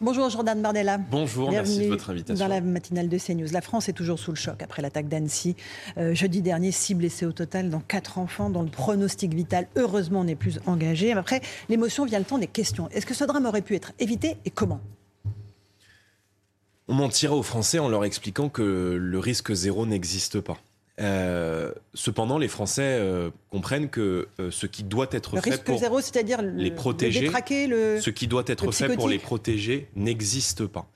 Bonjour Jordan Bardella. Bonjour, merci de votre invitation. Dans la matinale de CNews. La France est toujours sous le choc après l'attaque d'Annecy. Euh, jeudi dernier, six blessés au total, dont quatre enfants, dont le pronostic vital, heureusement, n'est plus engagé. Après, l'émotion vient le temps des questions. Est-ce que ce drame aurait pu être évité et comment? On mentirait aux Français en leur expliquant que le risque zéro n'existe pas. Euh, cependant, les Français euh, comprennent que euh, ce qui doit être Le fait risque pour zéro, c'est-à-dire le, les protéger, le détraquer, le... ce qui doit être fait pour les protéger n'existe pas.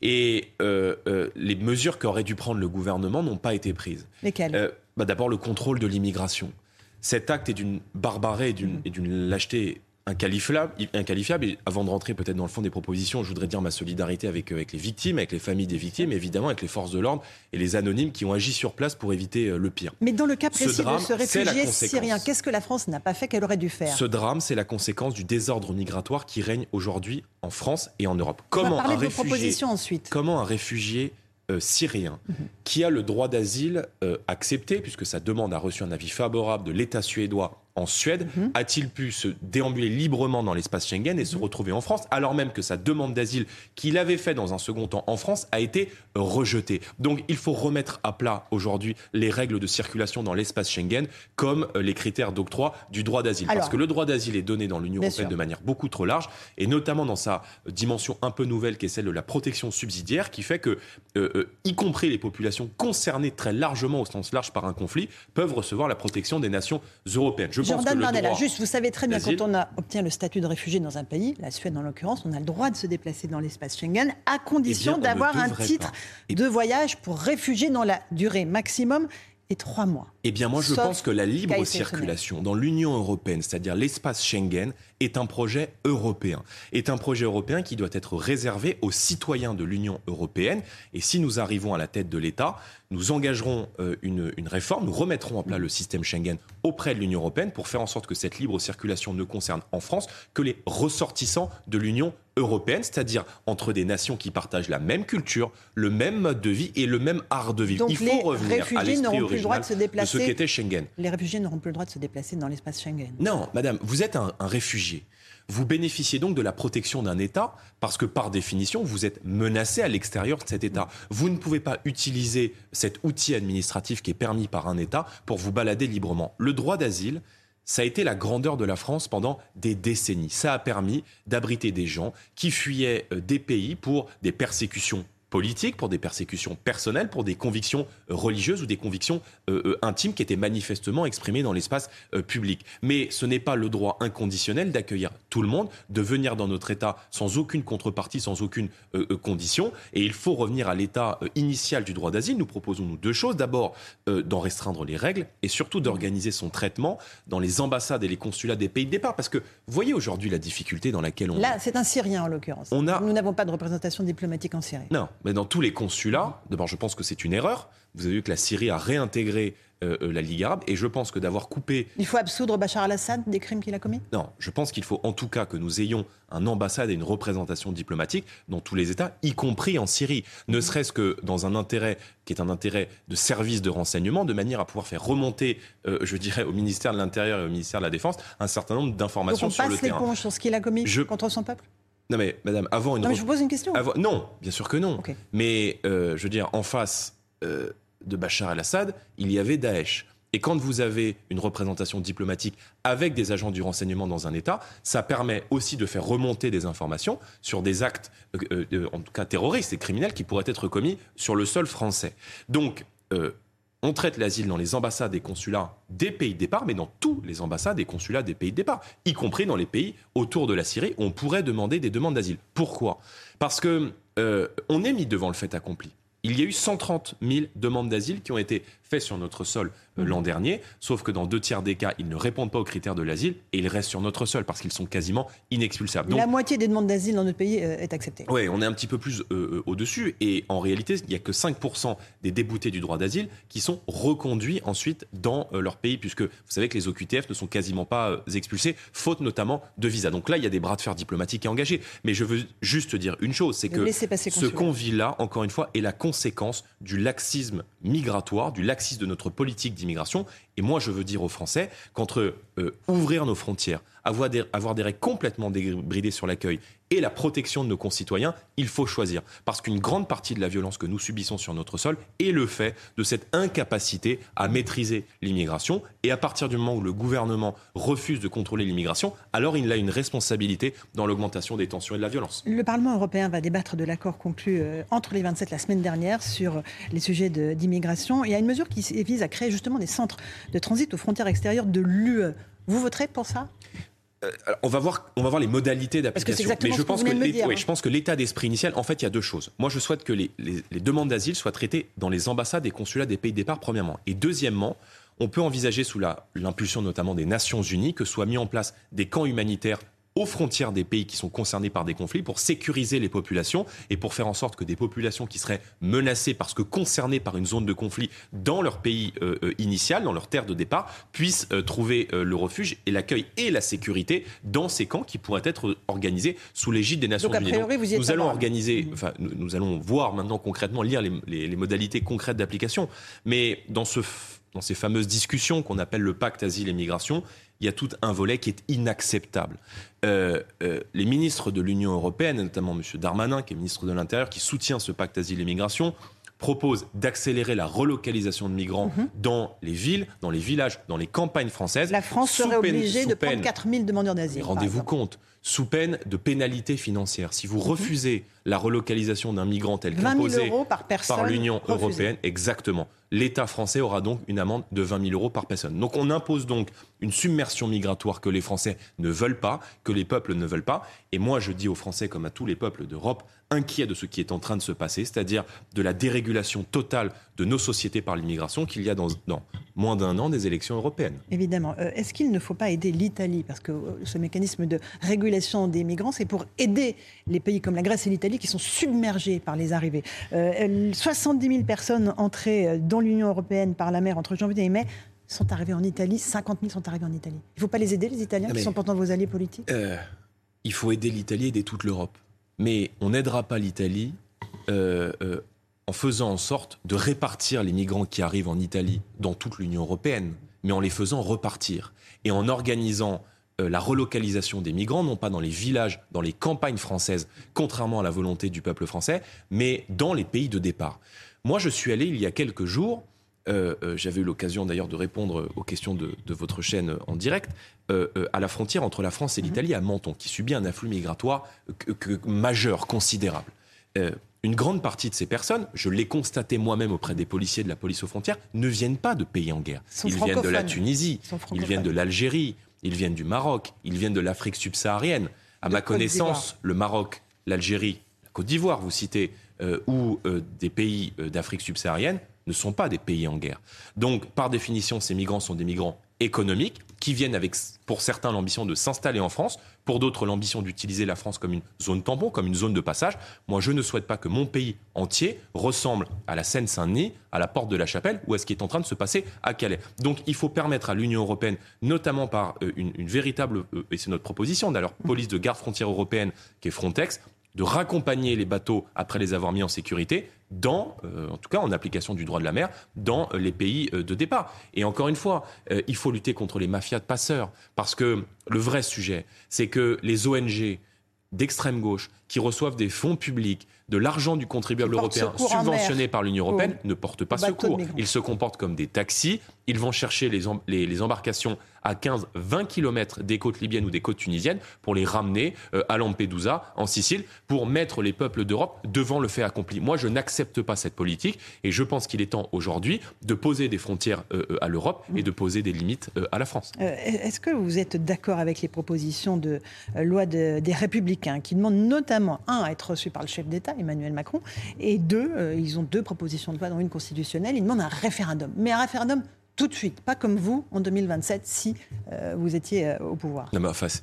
Et les mesures qu'aurait dû prendre le gouvernement n'ont pas été prises. Lesquels Euh, bah, D'abord, le contrôle de l'immigration. Cet acte est d'une barbarie et d'une et d'une lâcheté inqualifiable, inqualifiable. Et avant de rentrer peut-être dans le fond des propositions, je voudrais dire ma solidarité avec, euh, avec les victimes, avec les familles des victimes, évidemment avec les forces de l'ordre et les anonymes qui ont agi sur place pour éviter euh, le pire. Mais dans le cas Ce précis drame, de ce réfugié syrien, qu'est-ce que la France n'a pas fait qu'elle aurait dû faire? Ce drame, c'est la conséquence du désordre migratoire qui règne aujourd'hui en France et en Europe. On va Comment parler un de réfugié propositions ensuite. comment un réfugié euh, syrien Mhm. Qui a le droit d'asile euh, accepté, puisque sa demande a reçu un avis favorable de l'État suédois en Suède, Mhm. a-t-il pu se déambuler librement dans l'espace Schengen et se retrouver en France, alors même que sa demande d'asile qu'il avait fait dans un second temps en France a été rejetée? Donc il faut remettre à plat aujourd'hui les règles de circulation dans l'espace Schengen, comme euh, les critères d'octroi du droit d'asile. Parce que le droit d'asile est donné dans l'Union européenne sûr. de manière beaucoup trop large, et notamment dans sa dimension un peu nouvelle qui est celle de la protection subsidiaire, qui fait que, euh, euh, y compris les populations concernées très largement au sens large par un conflit, peuvent recevoir la protection des nations européennes. Je pense que le droit juste, vous savez très bien, quand on a, obtient le statut de réfugié dans un pays, la Suède en l'occurrence, on a le droit de se déplacer dans l'espace Schengen à condition Eh d'avoir un titre pas. De voyage pour réfugié dans la durée maximum et trois mois. Eh bien, moi, je Sauf pense que la libre circulation dans l'Union européenne, c'est-à-dire l'espace Schengen, est un projet européen. Est un projet européen qui doit être réservé aux citoyens de l'Union européenne. Et si nous arrivons à la tête de l'État, nous engagerons euh, une, une réforme, nous remettrons en plat le système Schengen auprès de l'Union européenne pour faire en sorte que cette libre circulation ne concerne en France que les ressortissants de l'Union européenne, c'est-à-dire entre des nations qui partagent la même culture, le même mode de vie et le même art de vivre. Donc Il faut les revenir à l'esprit n'auront plus le droit de se déplacer. de ce qu'était Schengen. Les réfugiés n'auront plus le droit de se déplacer dans l'espace Schengen. Non, madame, vous êtes un, un réfugié. Vous bénéficiez donc de la protection d'un État parce que par définition, vous êtes menacé à l'extérieur de cet État. Vous ne pouvez pas utiliser cet outil administratif qui est permis par un État pour vous balader librement. Le droit d'asile, ça a été la grandeur de la France pendant des décennies. Ça a permis d'abriter des gens qui fuyaient euh, des pays pour des persécutions politiques, pour des persécutions personnelles, pour des convictions religieuses ou des convictions euh, euh, intimes qui étaient manifestement exprimées dans l'espace euh, public. Mais ce n'est pas le droit inconditionnel d'accueillir tout le monde, de venir dans notre État sans aucune contrepartie, sans aucune euh, condition. Et il faut revenir à l'état initial du droit d'asile. Nous proposons nous deux choses. D'abord, d'en restreindre les règles et surtout d'organiser son traitement dans les ambassades et les consulats des pays de départ. Parce que vous voyez aujourd'hui la difficulté dans laquelle on Là, c'est un Syrien en l'occurrence. A- Nous n'avons pas de représentation diplomatique en Syrie. Non, mais dans tous les consulats, d'abord je pense que c'est une erreur. Vous avez vu que la Syrie a réintégré euh, euh, la Ligue arabe et je pense que d'avoir coupé... Il faut absoudre Bachar al-Assad des crimes qu'il a commis? Non, je pense qu'il faut en tout cas que nous ayons un ambassade et une représentation diplomatique dans tous les États, y compris en Syrie. Ne serait-ce que dans un intérêt qui est un intérêt de service de renseignement, de manière à pouvoir faire remonter, euh, je dirais, au ministère de l'Intérieur et au ministère de la Défense un certain nombre Donc d'informations on sur le passe l'éponge sur ce qu'il a commis Je- contre son peuple? Non mais, madame, avant une... Non mais je vous pose une question. Avant- non, bien sûr que non. Mais euh, je veux dire, en face euh, de Bachar el-Assad, il y avait Daesh. Et quand vous avez une représentation diplomatique avec des agents du renseignement dans un État, ça permet aussi de faire remonter des informations sur des actes, euh, en tout cas terroristes et criminels, qui pourraient être commis sur le sol français. Donc, on traite l'asile dans les ambassades et consulats des pays de départ, mais dans tous les ambassades et consulats des pays de départ, y compris dans les pays autour de la Syrie, on pourrait demander des demandes d'asile. Pourquoi? Parce que euh, on est mis devant le fait accompli. Il y a eu 130 000 demandes d'asile qui ont été fait sur notre sol euh, l'an dernier, sauf que dans deux tiers des cas, ils ne répondent pas aux critères de l'asile et ils restent sur notre sol parce qu'ils sont quasiment inexpulsables. la moitié des demandes d'asile dans notre pays euh, est acceptée. Oui, on est un petit peu plus euh, au-dessus et en réalité, il n'y a que 5% des déboutés du droit d'asile qui sont reconduits ensuite dans leur pays, puisque vous savez que les OQTF ne sont quasiment pas expulsés, faute notamment de visa. Donc là, il y a des bras de fer diplomatiques engagés. Mais je veux juste dire une chose, c'est que ce qu'on vit là, encore une fois, est la conséquence du laxisme migratoire, du laxisme de notre politique d'immigration. Et moi, je veux dire aux Français qu'entre euh, ouvrir nos frontières, avoir des, règles complètement débridées sur l'accueil et la protection de nos concitoyens, il faut choisir. Parce qu'une grande partie de la violence que nous subissons sur notre sol est le fait de cette incapacité à maîtriser l'immigration. Et à partir du moment où le gouvernement refuse de contrôler l'immigration, alors il a une responsabilité dans l'augmentation des tensions et de la violence. Le Parlement européen va débattre de l'accord conclu euh, entre les 27 la semaine dernière sur les sujets d'immigration. Il y a une mesure qui vise à créer justement des centres de transit aux frontières extérieures de l'UE. Vous voterez pour ça? Euh, on va voir, on va voir les modalités d'application. Mais je pense, que oui, je pense que l'état d'esprit initial, en fait, il y a deux choses. Moi, je souhaite que les, demandes d'asile soient traitées dans les ambassades et consulats des pays de départ, premièrement. Et deuxièmement, on peut envisager, sous l'impulsion notamment des Nations Unies, que soient mis en place des camps humanitaires aux frontières des pays qui sont concernés par des conflits pour sécuriser les populations et pour faire en sorte que des populations qui seraient menacées parce que concernées par une zone de conflit dans leur pays euh, euh, initial, dans leur terre de départ, puissent euh, trouver le refuge et l'accueil et la sécurité dans ces camps qui pourraient être organisés sous l'égide des Nations Unies. nous allons organiser, enfin, nous, allons voir maintenant concrètement, lire les, les modalités concrètes d'application. Mais dans ce dans ces fameuses discussions qu'on appelle le pacte asile et migration, il y a tout un volet qui est inacceptable. Euh, euh, les ministres de l'Union européenne, notamment M. Darmanin, qui est ministre de l'Intérieur, qui soutient ce pacte asile et migration, propose d'accélérer la relocalisation de migrants mhm. dans les villes, dans les villages, dans les campagnes françaises. La France serait obligée de prendre 4000 demandeurs d'asile. Rendez-vous compte, sous peine de pénalité financière. Si vous mhm. refusez la relocalisation d'un migrant tel qu'imposé par, par l'Union européenne, exactement, l'État français aura donc une amende de 20 000 euros par personne. Donc on impose donc une submersion migratoire que les Français ne veulent pas, que les peuples ne veulent pas. Et moi, je dis aux Français, comme à tous les peuples d'Europe, inquiets de ce qui est en train de se passer, c'est-à-dire de la dérégulation totale de nos sociétés par l'immigration qu'il y a dans, moins d'un an des élections européennes. Évidemment. Euh, est-ce qu'il ne faut pas aider l'Italie? Parce que euh, ce mécanisme de régulation des migrants, c'est pour aider les pays comme la Grèce et l'Italie qui sont submergés par les arrivées. 70 euh, 000 personnes entrées dans l'Union européenne par la mer entre janvier et mai sont arrivées en Italie. 50 000 sont arrivés en Italie. Il ne faut pas les aider, les Italiens, qui sont pourtant vos alliés politiques? Il faut aider l'Italie, aider toute l'Europe. Mais on n'aidera pas l'Italie en faisant en sorte de répartir les migrants qui arrivent en Italie dans toute l'Union européenne, mais en les faisant repartir et en organisant euh, la relocalisation des migrants, non pas dans les villages, dans les campagnes françaises, contrairement à la volonté du peuple français, mais dans les pays de départ. Moi, je suis allé il y a quelques jours, euh, euh, j'avais eu l'occasion d'ailleurs de répondre aux questions de, votre chaîne en direct, à la frontière entre la France et l'Italie, à Menton, qui subit un afflux migratoire majeur, considérable. Une grande partie de ces personnes, je l'ai constaté moi-même auprès des policiers de la police aux frontières, ne viennent pas de pays en guerre. Ils viennent de la Tunisie, ils, viennent de l'Algérie, ils viennent du Maroc, ils viennent de l'Afrique subsaharienne. À ma connaissance, le Maroc, l'Algérie, la Côte d'Ivoire, vous citez, euh, ou euh, des pays euh, d'Afrique subsaharienne, ne sont pas des pays en guerre. Donc, par définition, ces migrants sont des migrants économiques qui viennent avec, pour certains, l'ambition de s'installer en France, pour d'autres, l'ambition d'utiliser la France comme une zone tampon, comme une zone de passage. Moi, je ne souhaite pas que mon pays entier ressemble à la Seine-Saint-Denis, à la porte de la Chapelle, ou à ce qui est en train de se passer à Calais. Donc, il faut permettre à l'Union européenne, notamment par euh, une, véritable, euh, et c'est notre proposition d'ailleurs, police de garde frontière européenne, qui est Frontex, de raccompagner les bateaux après les avoir mis en sécurité dans, euh, en tout cas en application du droit de la mer, dans euh, les pays euh, de départ. Et encore une fois, il faut lutter contre les mafias de passeurs, parce que le vrai sujet, c'est que les ONG d'extrême gauche qui reçoivent des fonds publics, de l'argent du contribuable européen subventionné par l'Union européenne, ne portent pas secours. Ils se comportent comme des taxis, ils vont chercher les, les embarcations à 15-20 km des côtes libyennes ou des côtes tunisiennes pour les ramener euh, à Lampedusa, en Sicile, pour mettre les peuples d'Europe devant le fait accompli. Moi, je n'accepte pas cette politique et je pense qu'il est temps aujourd'hui de poser des frontières euh, euh, à l'Europe et de poser des limites à la France. Est-ce que vous êtes d'accord avec les propositions de loi des Républicains qui demandent notamment un, à être reçu par le chef d'État, Emmanuel Macron, et deux, euh, ils ont deux propositions de loi, dont une constitutionnelle. Ils demandent un référendum. Mais un référendum tout de suite, pas comme vous en 2027 si euh, vous étiez euh, au pouvoir.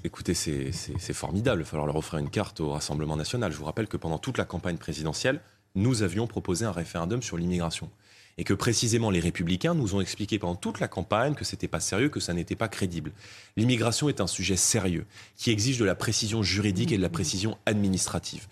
Écoutez, c'est formidable. Il va falloir leur offrir une carte au Rassemblement national. Je vous rappelle que pendant toute la campagne présidentielle, nous avions proposé un référendum sur l'immigration et que précisément les républicains nous ont expliqué pendant toute la campagne que c'était pas sérieux, que ça n'était pas crédible. L'immigration est un sujet sérieux qui exige de la précision juridique et de la précision administrative.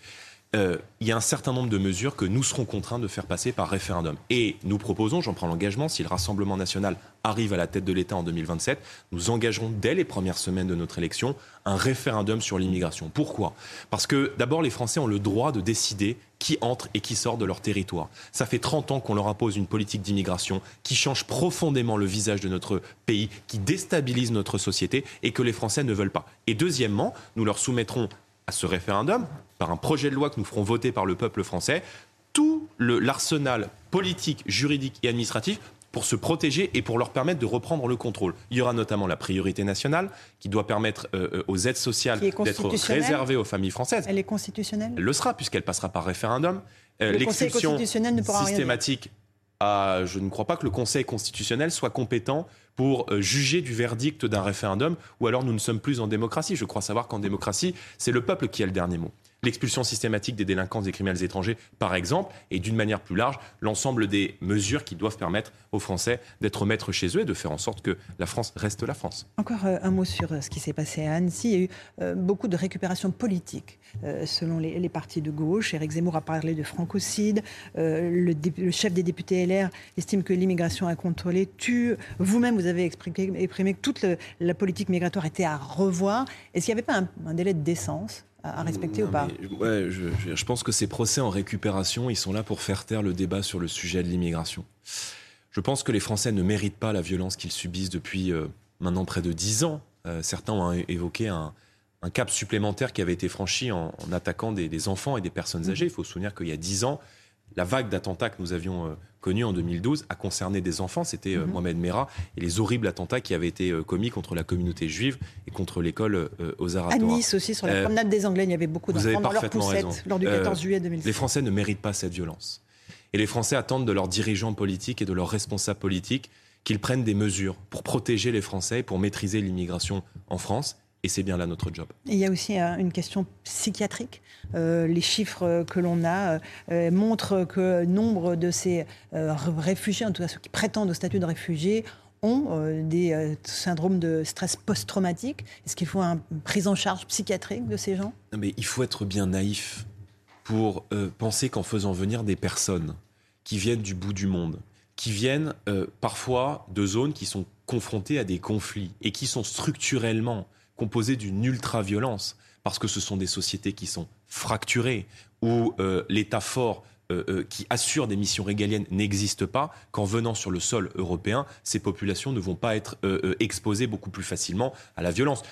Euh, il y a un certain nombre de mesures que nous serons contraints de faire passer par référendum. Et nous proposons, j'en prends l'engagement, si le Rassemblement national arrive à la tête de l'État en 2027, nous engagerons dès les premières semaines de notre élection un référendum sur l'immigration. Pourquoi? Parce que d'abord, les Français ont le droit de décider qui entre et qui sort de leur territoire. Ça fait 30 ans qu'on leur impose une politique d'immigration qui change profondément le visage de notre pays, qui déstabilise notre société et que les Français ne veulent pas. Et deuxièmement, nous leur soumettrons à ce référendum, par un projet de loi que nous ferons voter par le peuple français, tout l'arsenal politique, juridique et administratif pour se protéger et pour leur permettre de reprendre le contrôle. Il y aura notamment la priorité nationale qui doit permettre euh, euh, aux aides sociales d'être réservées aux familles françaises. Elle est constitutionnelle Elle le sera puisqu'elle passera par référendum. Euh, L'exception systématique je ne crois pas que le Conseil constitutionnel soit compétent pour euh, juger du verdict d'un référendum, ou alors nous ne sommes plus en démocratie. Je crois savoir qu'en démocratie, c'est le peuple qui a le dernier mot l'expulsion systématique des délinquants des criminels étrangers, par exemple, et d'une manière plus large, l'ensemble des mesures qui doivent permettre aux Français d'être maîtres chez eux et de faire en sorte que la France reste la France. Encore euh, un mot sur euh, ce qui s'est passé à Annecy. Il y a eu euh, beaucoup de récupération politique selon les, partis de gauche. Éric Zemmour a parlé de francocide. Le, chef des députés LR estime que l'immigration incontrôlée tue. Vous-même, vous avez exprimé, que toute la politique migratoire était à revoir. Est-ce qu'il n'y avait pas un délai de décence à respecter ou pas ouais, je, pense que ces procès en récupération, ils sont là pour faire taire le débat sur le sujet de l'immigration. Je pense que les Français ne méritent pas la violence qu'ils subissent depuis euh, maintenant près de dix ans. Euh, certains ont évoqué un, cap supplémentaire qui avait été franchi en, attaquant des, enfants et des personnes âgées. Il faut se souvenir qu'il y a dix ans, la vague d'attentats que nous avions euh, connu en 2012 a concerné des enfants. C'était euh, mhm. Mohamed Merah et les horribles attentats qui avaient été euh, commis contre la communauté juive et contre l'école aux Arabes. À Nice aussi, sur la promenade des Anglais, il y avait beaucoup d'enfants dans leur poussette lors du 14 juillet 2006. Les Français ne méritent pas cette violence. Et les Français attendent de leurs dirigeants politiques et de leurs responsables politiques qu'ils prennent des mesures pour protéger les Français, pour maîtriser l'immigration en France et c'est bien là notre job. il y a aussi euh, une question psychiatrique. Euh, les chiffres que l'on a euh, montrent que nombre de ces réfugiés, en tout cas ceux qui prétendent au statut de réfugiés, ont des syndromes de stress post-traumatique. Est-ce qu'il faut une prise en charge psychiatrique de ces gens? Mais Il faut être bien naïf pour penser qu'en faisant venir des personnes qui viennent du bout du monde, qui viennent parfois de zones qui sont confrontées à des conflits et qui sont structurellement composé d'une ultra-violence, parce que ce sont des sociétés qui sont fracturées, où euh, l'État fort euh, euh, qui assure des missions régaliennes n'existe pas, qu'en venant sur le sol européen, ces populations ne vont pas être exposées beaucoup plus facilement à la violence.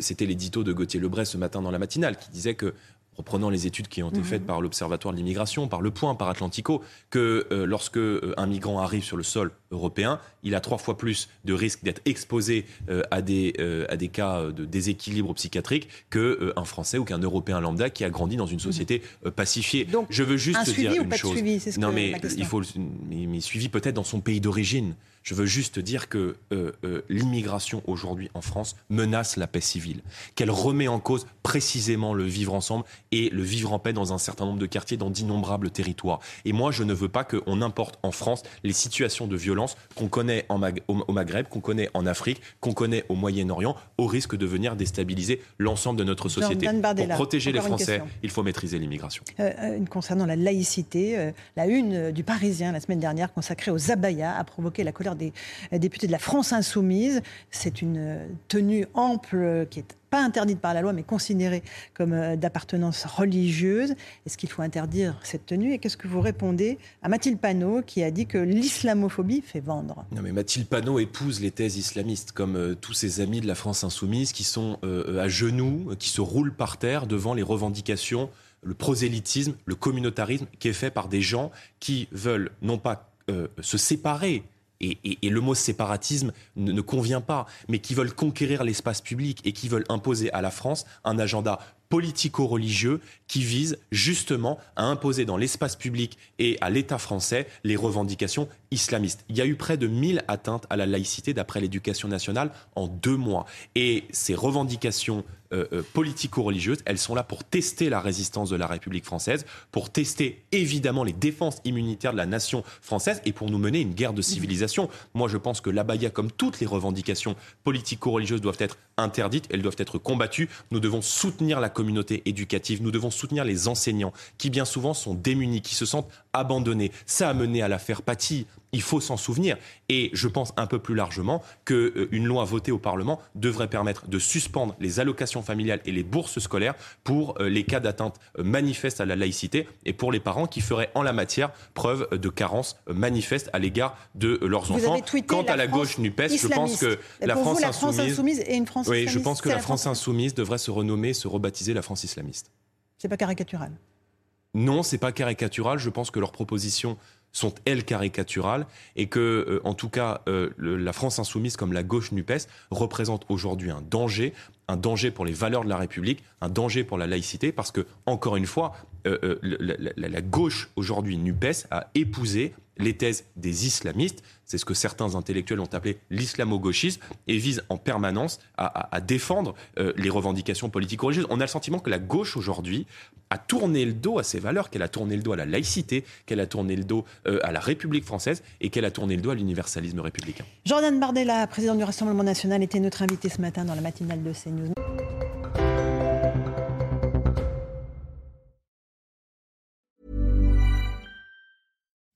C'était l'édito de Gauthier Lebray ce matin dans la matinale qui disait que reprenant les études qui ont été mhm. faites par l'Observatoire de l'immigration, par Le Point, par Atlantico, que lorsque un migrant arrive sur le sol européen, il a trois fois plus de risque d'être exposé euh, à, des, euh, à des cas de déséquilibre psychiatrique qu'un euh, Français ou qu'un Européen lambda qui a grandi dans une mhm. société pacifiée. Donc, Je veux juste un dire ou une pas chose. De suivi, ce non, mais il faut mais, suivi peut-être dans son pays d'origine. Je veux juste dire que l'immigration aujourd'hui en France menace la paix civile, qu'elle remet en cause précisément le vivre ensemble et le vivre en paix dans un certain nombre de quartiers, dans d'innombrables territoires. Et moi, je ne veux pas qu'on importe en France les situations de violence qu'on connaît en au, Maghreb, qu'on connaît en Afrique, qu'on connaît au Moyen-Orient, au risque de venir déstabiliser l'ensemble de notre société. Pour protéger les Français, il faut maîtriser l'immigration. Euh, euh, concernant la laïcité, euh, la une du Parisien la semaine dernière consacrée aux abayas a provoqué la colère des députés de la France insoumise. C'est une tenue ample qui est pas interdite par la loi, mais considérée comme euh, d'appartenance religieuse. Est-ce qu'il faut interdire cette tenue Et qu'est-ce que vous répondez à Mathilde Panot, qui a dit que l'islamophobie fait vendre? Non, mais Mathilde Panot épouse les thèses islamistes, comme euh, tous ses amis de la France insoumise, qui sont euh, à genoux, qui se roulent par terre devant les revendications, le prosélytisme, le communautarisme, qui est fait par des gens qui veulent non pas se séparer et, le mot séparatisme ne, convient pas, mais qui veulent conquérir l'espace public et qui veulent imposer à la France un agenda politico-religieux qui visent justement à imposer dans l'espace public et à l'État français les revendications islamistes. Il y a eu près de 1000 atteintes à la laïcité d'après l'éducation nationale en deux mois. Et ces revendications euh, euh, politico-religieuses, elles sont là pour tester la résistance de la République française, pour tester évidemment les défenses immunitaires de la nation française et pour nous mener une guerre de civilisation. Moi, je pense que l'abaya, comme toutes les revendications politico-religieuses, doivent être interdites, elles doivent être combattues. Nous devons soutenir la communauté éducative, nous devons soutenir les enseignants qui bien souvent sont démunis, qui se sentent abandonnés. Ça a mené à l'affaire Paty il faut s'en souvenir. Et je pense un peu plus largement qu'une euh, loi votée au Parlement devrait permettre de suspendre les allocations familiales et les bourses scolaires pour euh, les cas d'atteinte euh, manifeste à la laïcité et pour les parents qui feraient en la matière preuve de carence manifeste à l'égard de leurs enfants. Quant à la gauche NUPES, je pense que la France, la France insoumise, et une France Oui, je pense que la, France insoumise devrait se renommer, se rebaptiser la France islamiste. C'est pas caricatural. Non, c'est pas caricatural. Je pense que leurs propositions sont elles caricaturales et que, euh, en tout cas, euh, la France insoumise comme la gauche NUPES représente aujourd'hui un danger, un danger pour les valeurs de la République, un danger pour la laïcité, parce que, encore une fois, euh, la, la, gauche aujourd'hui NUPES a épousé les thèses des islamistes, c'est ce que certains intellectuels ont appelé l'islamo-gauchisme, et vise en permanence à, défendre euh, les revendications politiques-religieuses. On a le sentiment que la gauche aujourd'hui a tourné le dos à ses valeurs, qu'elle a tourné le dos à la laïcité, qu'elle a tourné le dos euh, à la République française et qu'elle a tourné le dos à l'universalisme républicain. Jordan Bardella, président du Rassemblement national, était notre invité ce matin dans la matinale de CNews.